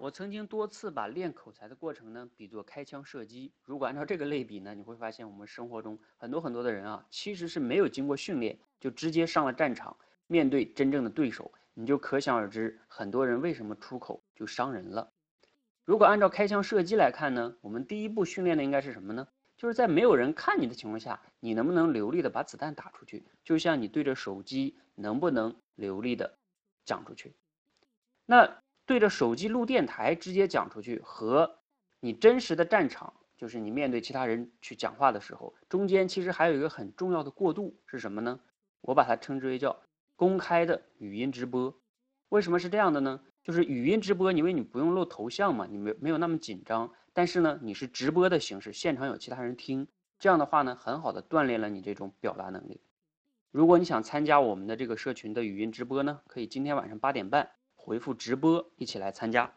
我曾经多次把练口才的过程呢比作开枪射击。如果按照这个类比呢，你会发现我们生活中很多很多的人啊，其实是没有经过训练就直接上了战场，面对真正的对手，你就可想而知，很多人为什么出口就伤人了。如果按照开枪射击来看呢，我们第一步训练的应该是什么呢？就是在没有人看你的情况下，你能不能流利的把子弹打出去？就像你对着手机能不能流利的讲出去？那。对着手机录电台直接讲出去，和你真实的战场，就是你面对其他人去讲话的时候，中间其实还有一个很重要的过渡是什么呢？我把它称之为叫公开的语音直播。为什么是这样的呢？就是语音直播，因为你不用露头像嘛，你没没有那么紧张，但是呢，你是直播的形式，现场有其他人听，这样的话呢，很好的锻炼了你这种表达能力。如果你想参加我们的这个社群的语音直播呢，可以今天晚上八点半。回复直播，一起来参加。